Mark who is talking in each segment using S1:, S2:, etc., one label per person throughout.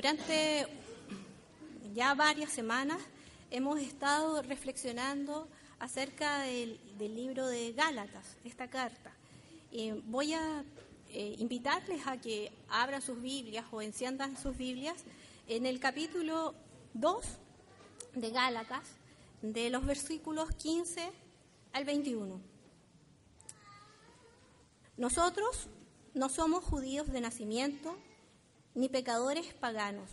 S1: Durante ya varias semanas hemos estado reflexionando acerca del, del libro de Gálatas, esta carta. Eh, voy a eh, invitarles a que abran sus Biblias o enciendan sus Biblias en el capítulo 2 de Gálatas, de los versículos 15 al 21. Nosotros no somos judíos de nacimiento ni pecadores paganos.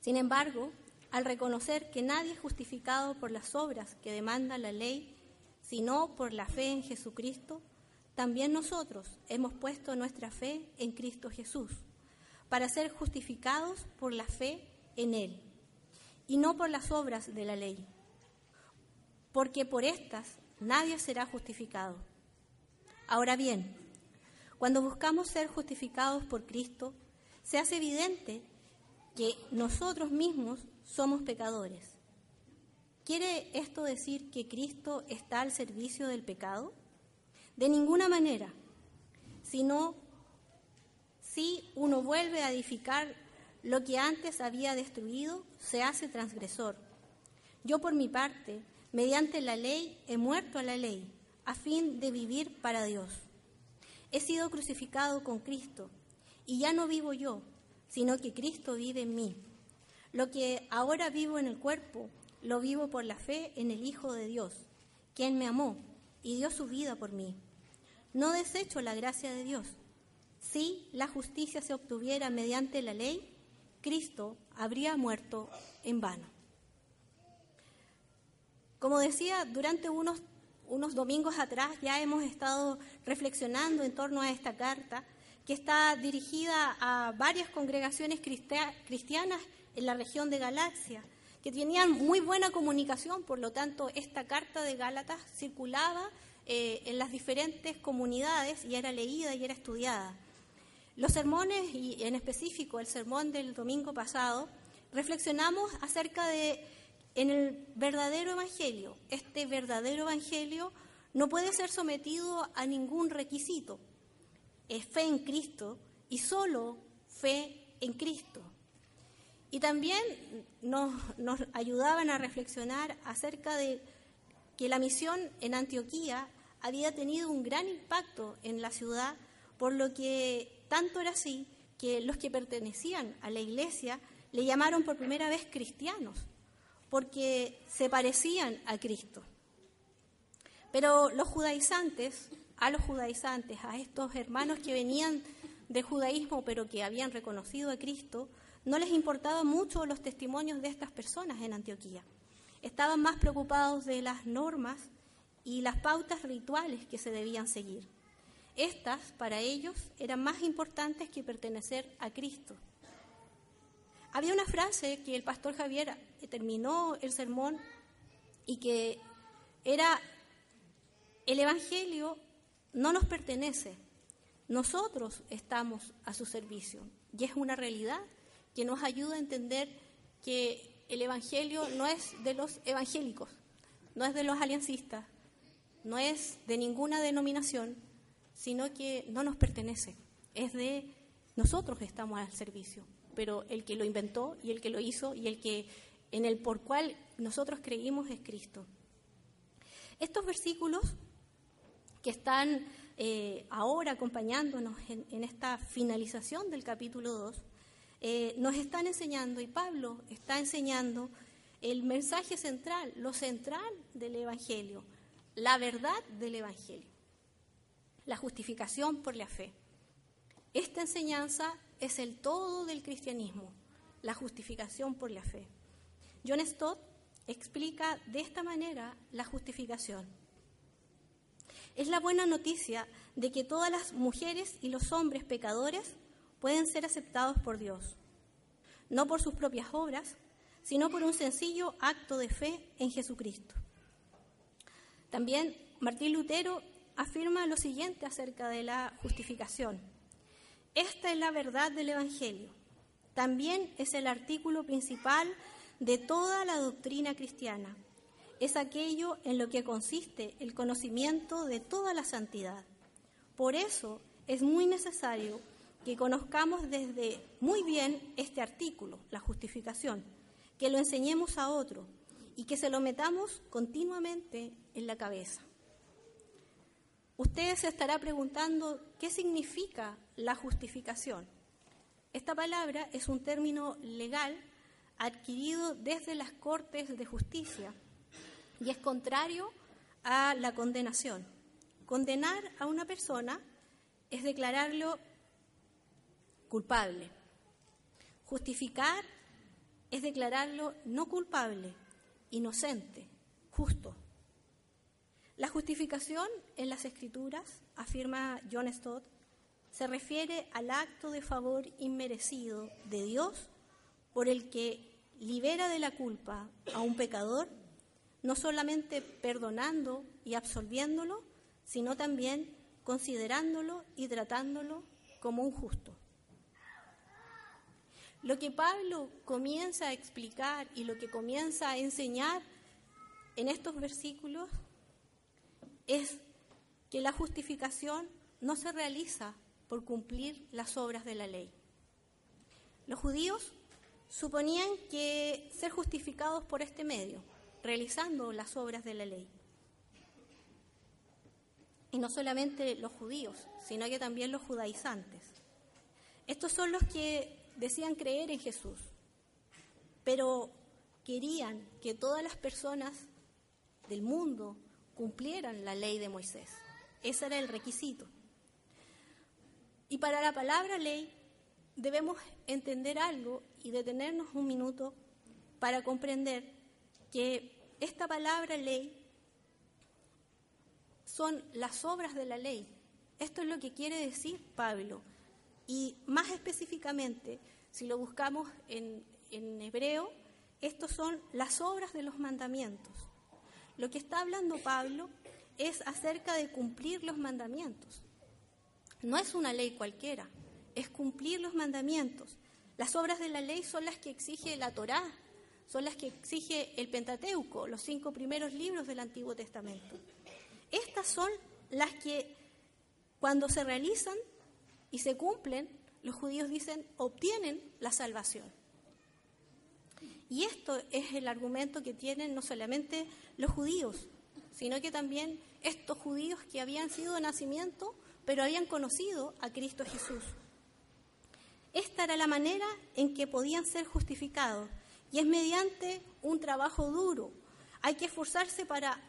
S1: Sin embargo, al reconocer que nadie es justificado por las obras que demanda la ley, sino por la fe en Jesucristo, también nosotros hemos puesto nuestra fe en Cristo Jesús, para ser justificados por la fe en Él, y no por las obras de la ley, porque por estas nadie será justificado. Ahora bien, cuando buscamos ser justificados por Cristo, se hace evidente que nosotros mismos somos pecadores. ¿Quiere esto decir que Cristo está al servicio del pecado? De ninguna manera, sino si uno vuelve a edificar lo que antes había destruido, se hace transgresor. Yo por mi parte, mediante la ley, he muerto a la ley, a fin de vivir para Dios. He sido crucificado con Cristo, y ya no vivo yo, sino que Cristo vive en mí. Lo que ahora vivo en el cuerpo, lo vivo por la fe en el Hijo de Dios, quien me amó y dio su vida por mí. No desecho la gracia de Dios. Si la justicia se obtuviera mediante la ley, Cristo habría muerto en vano. Como decía, durante unos, unos domingos atrás ya hemos estado reflexionando en torno a esta carta que está dirigida a varias congregaciones cristianas en la región de Galacia, que tenían muy buena comunicación, por lo tanto, esta carta de Gálatas circulaba eh, en las diferentes comunidades y era leída y era estudiada. Los sermones, y en específico el sermón del domingo pasado, reflexionamos acerca de en el verdadero evangelio. Este verdadero evangelio no puede ser sometido a ningún requisito es fe en Cristo y solo fe en Cristo. Y también nos, nos, ayudaban a reflexionar acerca de que la misión en Antioquía había tenido un gran impacto en la ciudad, por lo que tanto era así que los que pertenecían a la iglesia le llamaron por primera vez cristianos, porque se parecían a Cristo. Pero los judaizantes a los judaizantes, a estos hermanos que venían del judaísmo pero que habían reconocido a Cristo, no les importaba mucho los testimonios de estas personas en Antioquía. Estaban más preocupados de las normas y las pautas rituales que se debían seguir. Estas, para ellos, eran más importantes que pertenecer a Cristo. Había una frase que el pastor Javier terminó el sermón y que era, el Evangelio no nos pertenece. Nosotros estamos a su servicio y es una realidad que nos ayuda a entender que el Evangelio no es de los evangélicos, no es de los aliancistas, no es de ninguna denominación, sino que no nos pertenece, es de nosotros que estamos al servicio, pero el que lo inventó y el que lo hizo y el que en el por cual nosotros creímos es Cristo. Estos versículos que están eh, ahora acompañándonos en, esta finalización del capítulo 2, eh, nos están enseñando, y Pablo está enseñando, el mensaje central, lo central del Evangelio, la verdad del Evangelio, la justificación por la fe. Esta enseñanza es el todo del cristianismo, la justificación por la fe. John Stott explica de esta manera la justificación. Es la buena noticia de que todas las mujeres y los hombres pecadores pueden ser aceptados por Dios, no por sus propias obras, sino por un sencillo acto de fe en Jesucristo. También Martín Lutero afirma lo siguiente acerca de la justificación. Esta es la verdad del Evangelio. También es el artículo principal de toda la doctrina cristiana. Es aquello en lo que consiste el conocimiento de toda la santidad. Por eso es muy necesario que conozcamos desde muy bien este artículo, la justificación, que lo enseñemos a otro y que se lo metamos continuamente en la cabeza. Usted se estará preguntando qué significa la justificación. Esta palabra es un término legal adquirido desde las Cortes de Justicia y es contrario a la condenación. Condenar a una persona es declararlo culpable. Justificar es declararlo no culpable, inocente, justo. La justificación en las Escrituras, afirma John Stott, se refiere al acto de favor inmerecido de Dios por el que libera de la culpa a un pecador, no solamente perdonando y absolviéndolo, sino también considerándolo y tratándolo como un justo. Lo que Pablo comienza a explicar y lo que comienza a enseñar en estos versículos es que la justificación no se realiza por cumplir las obras de la ley. Los judíos suponían que ser justificados por este medio, realizando las obras de la ley. Y no solamente los judíos, sino que también los judaizantes. Estos son los que decían creer en Jesús, pero querían que todas las personas del mundo cumplieran la ley de Moisés. Ese era el requisito. Y para la palabra ley debemos entender algo y detenernos un minuto para comprender que esta palabra ley son las obras de la ley. Esto es lo que quiere decir Pablo. Y más específicamente, si lo buscamos en, en hebreo, estos son las obras de los mandamientos. Lo que está hablando Pablo es acerca de cumplir los mandamientos. No es una ley cualquiera, es cumplir los mandamientos. Las obras de la ley son las que exige la Torá, son las que exige el Pentateuco, los cinco primeros libros del Antiguo Testamento. Estas son las que cuando se realizan y se cumplen, los judíos dicen, obtienen la salvación. Y esto es el argumento que tienen no solamente los judíos, sino que también estos judíos que habían sido de nacimiento, pero habían conocido a Cristo Jesús. Esta era la manera en que podían ser justificados, y es mediante un trabajo duro. Hay que esforzarse para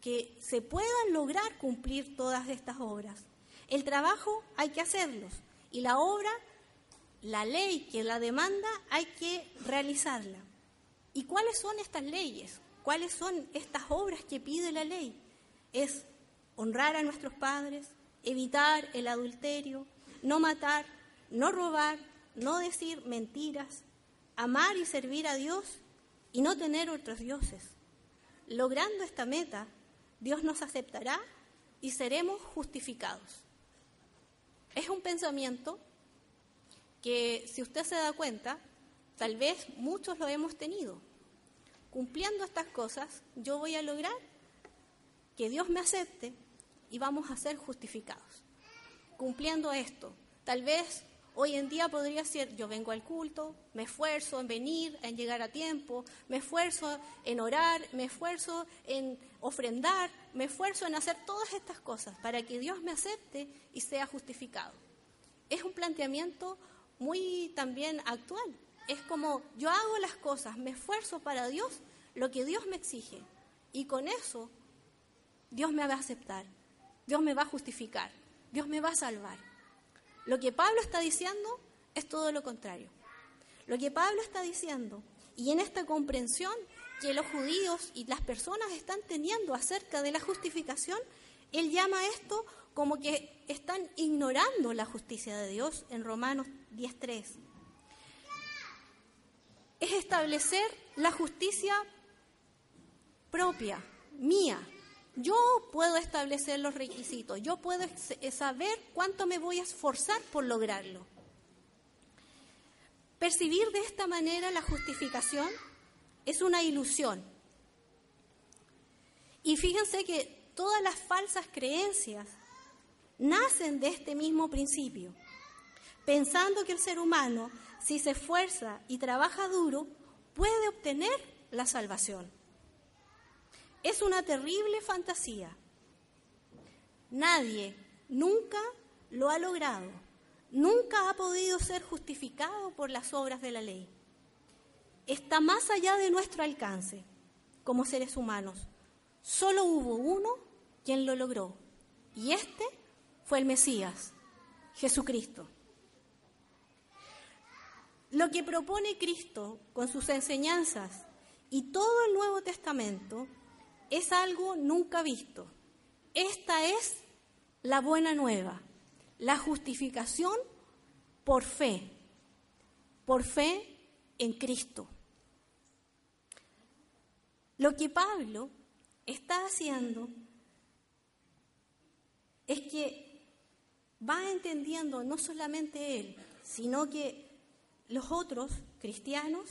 S1: que se puedan lograr cumplir todas estas obras. El trabajo hay que hacerlos, y la obra, la ley que la demanda, hay que realizarla. ¿Y cuáles son estas leyes? ¿Cuáles son estas obras que pide la ley? Es honrar a nuestros padres, evitar el adulterio, no matar, no robar, no decir mentiras, amar y servir a Dios y no tener otros dioses. Logrando esta meta, Dios nos aceptará y seremos justificados. Es un pensamiento que, si usted se da cuenta, tal vez muchos lo hemos tenido cumpliendo estas cosas, yo voy a lograr que Dios me acepte y vamos a ser justificados. Cumpliendo esto, tal vez hoy en día podría ser, yo vengo al culto, me esfuerzo en venir, en llegar a tiempo, me esfuerzo en orar, me esfuerzo en ofrendar, me esfuerzo en hacer todas estas cosas para que Dios me acepte y sea justificado. Es un planteamiento muy también actual, es como yo hago las cosas, me esfuerzo para Dios, lo que Dios me exige. Y con eso Dios me va a aceptar, Dios me va a justificar, Dios me va a salvar. Lo que Pablo está diciendo es todo lo contrario. Lo que Pablo está diciendo, y en esta comprensión que los judíos y las personas están teniendo acerca de la justificación, él llama esto como que están ignorando la justicia de Dios en Romanos 10.3. Es establecer la justicia propia, mía. Yo puedo establecer los requisitos, yo puedo saber cuánto me voy a esforzar por lograrlo. Percibir de esta manera la justificación es una ilusión. Y fíjense que todas las falsas creencias nacen de este mismo principio, pensando que el ser humano, si se esfuerza y trabaja duro, puede obtener la salvación. Es una terrible fantasía. Nadie nunca lo ha logrado nunca ha podido ser justificado por las obras de la ley. Está más allá de nuestro alcance como seres humanos. Solo hubo uno quien lo logró, y este fue el Mesías, Jesucristo. Lo que propone Cristo con sus enseñanzas y todo el Nuevo Testamento es algo nunca visto. Esta es la buena nueva la justificación por fe, por fe en Cristo. Lo que Pablo está haciendo es que va entendiendo no solamente él, sino que los otros cristianos,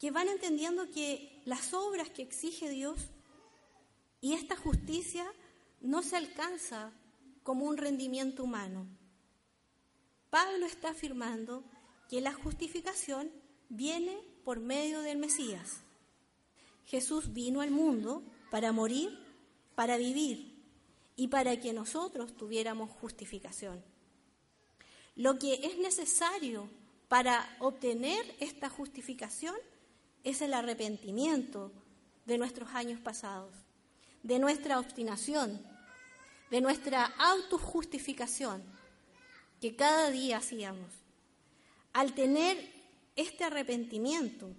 S1: que van entendiendo que las obras que exige Dios y esta justicia no se alcanza como un rendimiento humano. Pablo está afirmando que la justificación viene por medio del Mesías. Jesús vino al mundo para morir, para vivir y para que nosotros tuviéramos justificación. Lo que es necesario para obtener esta justificación es el arrepentimiento de nuestros años pasados, de nuestra obstinación, de nuestra autojustificación que cada día hacíamos. Al tener este arrepentimiento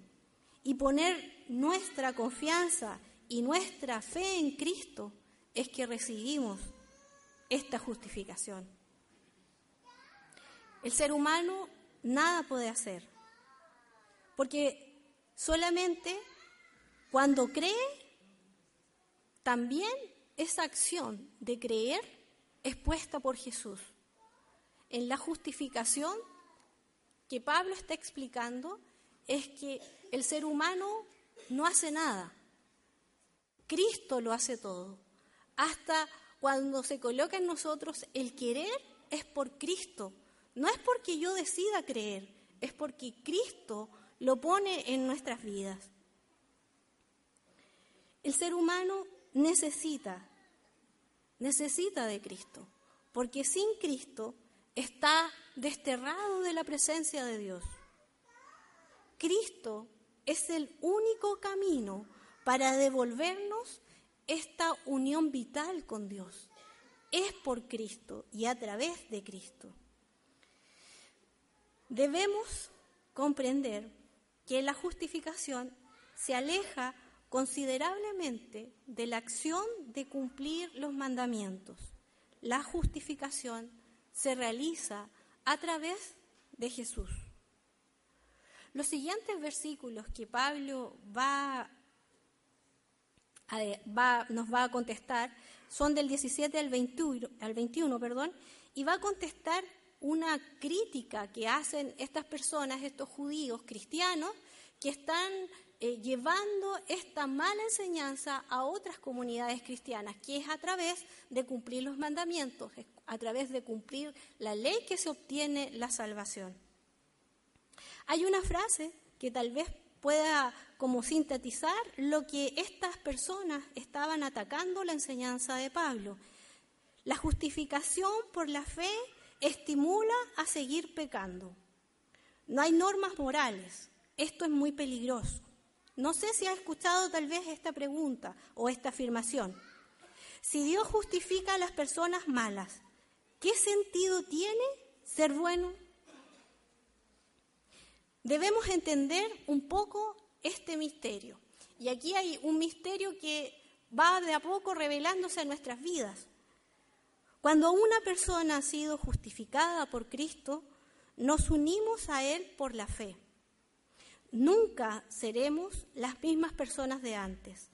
S1: y poner nuestra confianza y nuestra fe en Cristo, es que recibimos esta justificación. El ser humano nada puede hacer, porque solamente cuando cree, también esa acción de creer es puesta por Jesús. En la justificación que Pablo está explicando es que el ser humano no hace nada. Cristo lo hace todo. Hasta cuando se coloca en nosotros el querer es por Cristo. No es porque yo decida creer, es porque Cristo lo pone en nuestras vidas. El ser humano necesita, necesita de Cristo, porque sin Cristo está desterrado de la presencia de Dios. Cristo es el único camino para devolvernos esta unión vital con Dios. Es por Cristo y a través de Cristo. Debemos comprender que la justificación se aleja considerablemente de la acción de cumplir los mandamientos. La justificación se realiza a través de Jesús. Los siguientes versículos que Pablo va, nos va a contestar son del 17 al 21, al 21 perdón, y va a contestar una crítica que hacen estas personas, estos judíos cristianos, que están eh, llevando esta mala enseñanza a otras comunidades cristianas, que es a través de cumplir los mandamientos, a través de cumplir la ley que se obtiene la salvación. Hay una frase que tal vez pueda como sintetizar lo que estas personas estaban atacando la enseñanza de Pablo. La justificación por la fe estimula a seguir pecando. No hay normas morales. Esto es muy peligroso. No sé si ha escuchado tal vez esta pregunta o esta afirmación. Si Dios justifica a las personas malas, ¿qué sentido tiene ser bueno? Debemos entender un poco este misterio. Y aquí hay un misterio que va de a poco revelándose en nuestras vidas. Cuando una persona ha sido justificada por Cristo, nos unimos a Él por la fe. Nunca seremos las mismas personas de antes.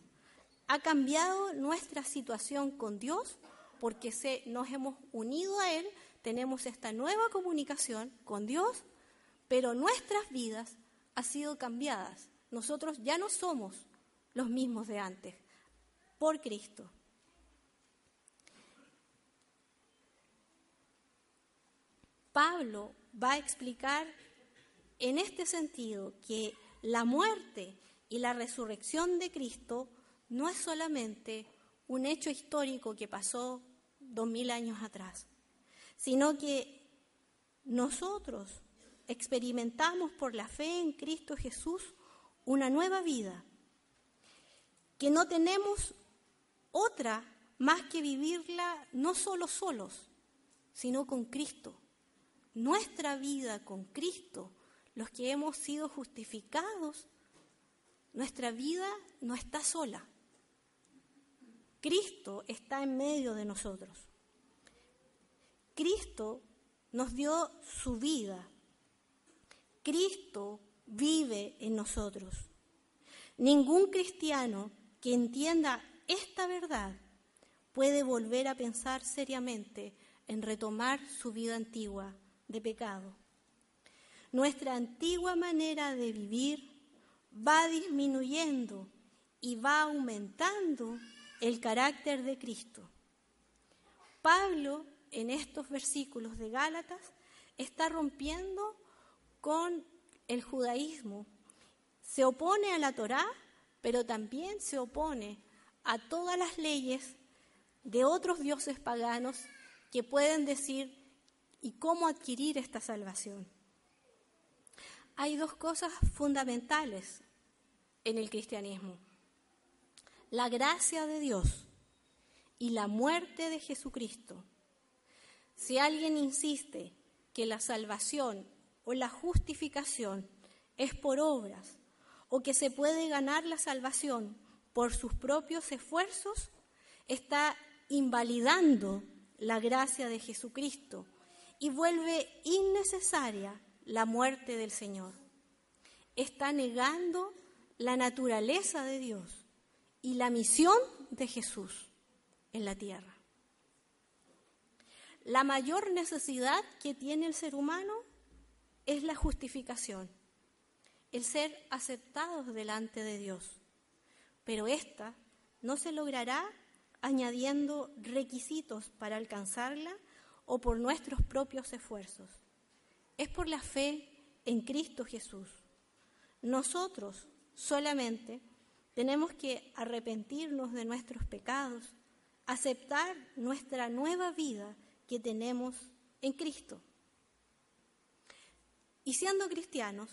S1: Ha cambiado nuestra situación con Dios porque se, nos hemos unido a Él, tenemos esta nueva comunicación con Dios, pero nuestras vidas han sido cambiadas. Nosotros ya no somos los mismos de antes por Cristo. Pablo va a explicar en este sentido que la muerte y la resurrección de Cristo no es solamente un hecho histórico que pasó dos mil años atrás, sino que nosotros experimentamos por la fe en Cristo Jesús una nueva vida, que no tenemos otra más que vivirla no solo solos, sino con Cristo nuestra vida con Cristo, los que hemos sido justificados, nuestra vida no está sola. Cristo está en medio de nosotros. Cristo nos dio su vida. Cristo vive en nosotros. Ningún cristiano que entienda esta verdad puede volver a pensar seriamente en retomar su vida antigua de pecado. Nuestra antigua manera de vivir va disminuyendo y va aumentando el carácter de Cristo. Pablo, en estos versículos de Gálatas, está rompiendo con el judaísmo. Se opone a la Torá, pero también se opone a todas las leyes de otros dioses paganos que pueden decir y cómo adquirir esta salvación. Hay dos cosas fundamentales en el cristianismo. La gracia de Dios y la muerte de Jesucristo. Si alguien insiste que la salvación o la justificación es por obras o que se puede ganar la salvación por sus propios esfuerzos, está invalidando la gracia de Jesucristo y vuelve innecesaria la muerte del Señor. Está negando la naturaleza de Dios y la misión de Jesús en la tierra. La mayor necesidad que tiene el ser humano es la justificación, el ser aceptados delante de Dios. Pero esta no se logrará añadiendo requisitos para alcanzarla o por nuestros propios esfuerzos. Es por la fe en Cristo Jesús. Nosotros solamente tenemos que arrepentirnos de nuestros pecados, aceptar nuestra nueva vida que tenemos en Cristo. Y siendo cristianos,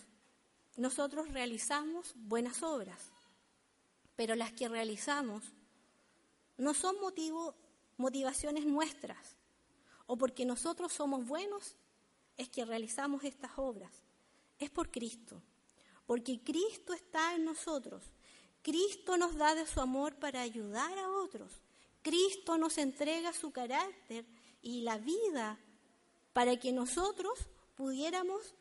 S1: nosotros realizamos buenas obras, pero las que realizamos no son motivo, motivaciones nuestras, o porque nosotros somos buenos, es que realizamos estas obras. Es por Cristo, porque Cristo está en nosotros. Cristo nos da de su amor para ayudar a otros. Cristo nos entrega su carácter y la vida para que nosotros pudiéramos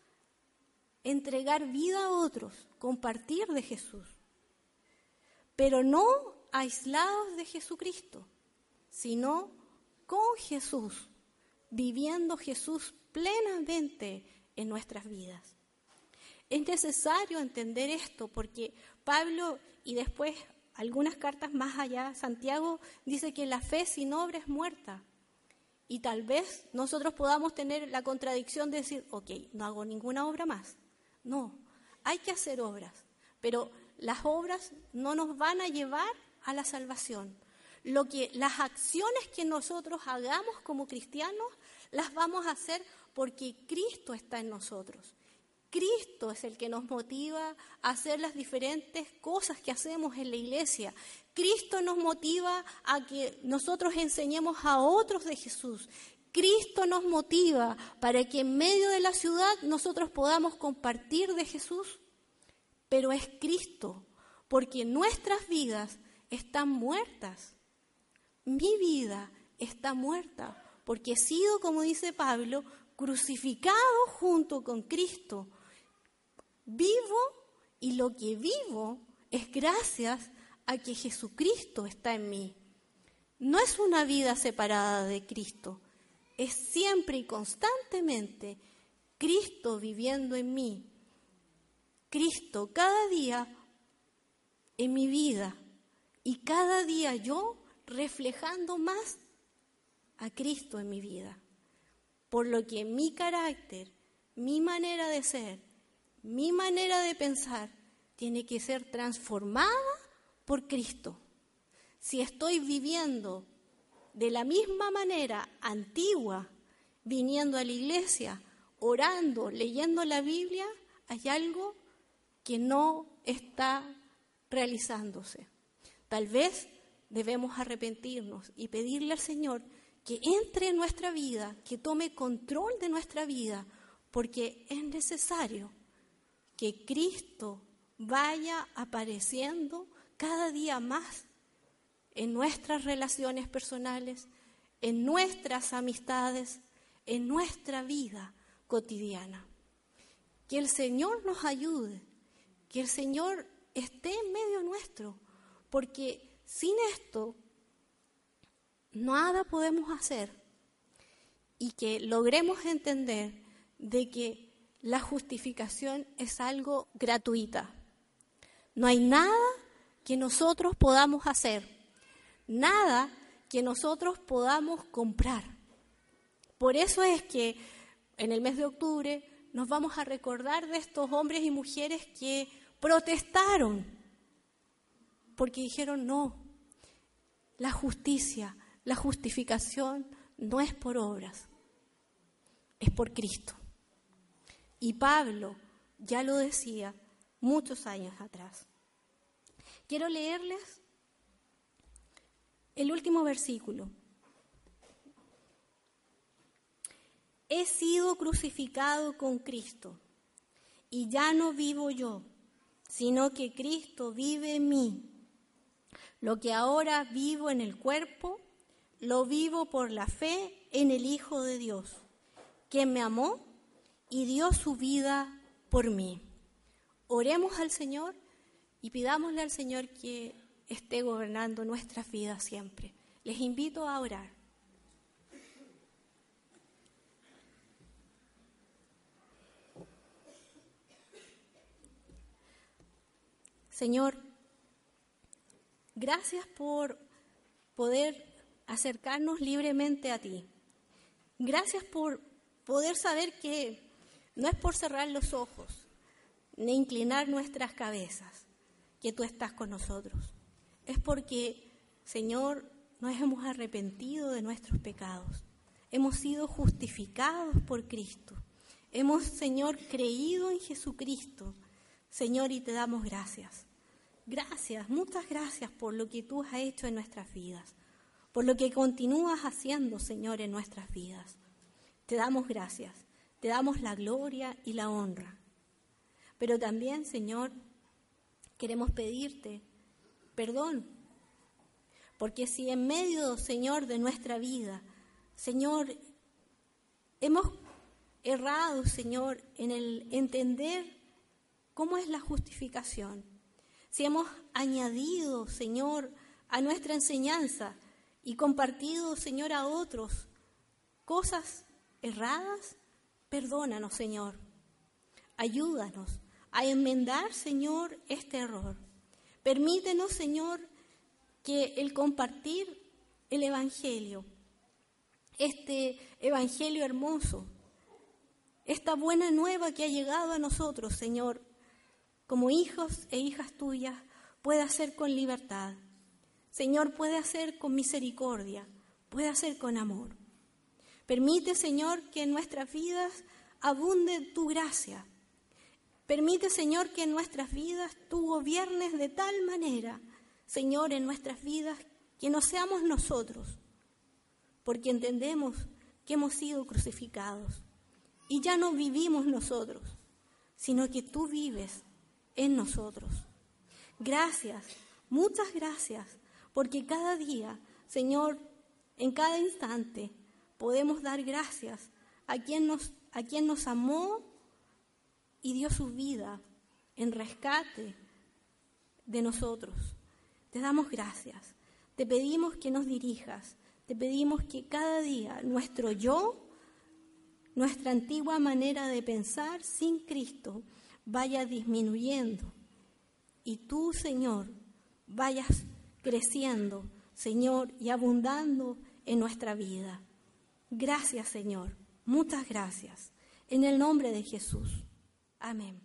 S1: entregar vida a otros, compartir de Jesús. Pero no aislados de Jesucristo, sino con Jesús viviendo Jesús plenamente en nuestras vidas. Es necesario entender esto porque Pablo y después algunas cartas más allá, Santiago dice que la fe sin obra es muerta. Y tal vez nosotros podamos tener la contradicción de decir, ok, no hago ninguna obra más. No, hay que hacer obras, pero las obras no nos van a llevar a la salvación lo que las acciones que nosotros hagamos como cristianos las vamos a hacer porque Cristo está en nosotros. Cristo es el que nos motiva a hacer las diferentes cosas que hacemos en la iglesia. Cristo nos motiva a que nosotros enseñemos a otros de Jesús. Cristo nos motiva para que en medio de la ciudad nosotros podamos compartir de Jesús. Pero es Cristo, porque nuestras vidas están muertas mi vida está muerta porque he sido, como dice Pablo, crucificado junto con Cristo. Vivo y lo que vivo es gracias a que Jesucristo está en mí. No es una vida separada de Cristo, es siempre y constantemente Cristo viviendo en mí. Cristo cada día en mi vida y cada día yo reflejando más a Cristo en mi vida. Por lo que mi carácter, mi manera de ser, mi manera de pensar tiene que ser transformada por Cristo. Si estoy viviendo de la misma manera antigua, viniendo a la iglesia, orando, leyendo la Biblia, hay algo que no está realizándose. Tal vez debemos arrepentirnos y pedirle al Señor que entre en nuestra vida, que tome control de nuestra vida, porque es necesario que Cristo vaya apareciendo cada día más en nuestras relaciones personales, en nuestras amistades, en nuestra vida cotidiana. Que el Señor nos ayude, que el Señor esté en medio nuestro, porque sin esto nada podemos hacer y que logremos entender de que la justificación es algo gratuita. No hay nada que nosotros podamos hacer, nada que nosotros podamos comprar. Por eso es que en el mes de octubre nos vamos a recordar de estos hombres y mujeres que protestaron porque dijeron no, la justicia, la justificación no es por obras, es por Cristo. Y Pablo ya lo decía muchos años atrás. Quiero leerles el último versículo. He sido crucificado con Cristo y ya no vivo yo, sino que Cristo vive en mí. Lo que ahora vivo en el cuerpo, lo vivo por la fe en el Hijo de Dios, que me amó y dio su vida por mí. Oremos al Señor y pidámosle al Señor que esté gobernando nuestras vidas siempre. Les invito a orar. Señor, gracias por poder acercarnos libremente a ti. Gracias por poder saber que no es por cerrar los ojos ni inclinar nuestras cabezas que tú estás con nosotros. Es porque, Señor, nos hemos arrepentido de nuestros pecados. Hemos sido justificados por Cristo. Hemos, Señor, creído en Jesucristo. Señor, y te damos gracias. Gracias, muchas gracias por lo que tú has hecho en nuestras vidas, por lo que continúas haciendo, Señor, en nuestras vidas. Te damos gracias, te damos la gloria y la honra. Pero también, Señor, queremos pedirte perdón, porque si en medio, Señor, de nuestra vida, Señor, hemos errado, Señor, en el entender cómo es la justificación, si hemos añadido, Señor, a nuestra enseñanza y compartido, Señor, a otros cosas erradas, perdónanos, Señor. Ayúdanos a enmendar, Señor, este error. Permítenos, Señor, que el compartir el Evangelio, este Evangelio hermoso, esta buena nueva que ha llegado a nosotros, Señor, como hijos e hijas tuyas, puede ser con libertad. Señor, puede hacer con misericordia, puede hacer con amor. Permite, Señor, que en nuestras vidas abunde tu gracia. Permite, Señor, que en nuestras vidas tú gobiernes de tal manera, Señor, en nuestras vidas, que no seamos nosotros, porque entendemos que hemos sido crucificados y ya no vivimos nosotros, sino que tú vives en nosotros. Gracias, muchas gracias, porque cada día, Señor, en cada instante, podemos dar gracias a quien nos, a quien nos amó y dio su vida en rescate de nosotros. Te damos gracias. Te pedimos que nos dirijas. Te pedimos que cada día nuestro yo, nuestra antigua manera de pensar sin Cristo, vaya disminuyendo. Y tú, Señor, vayas creciendo, Señor, y abundando en nuestra vida. Gracias, Señor. Muchas gracias. En el nombre de Jesús. Amén.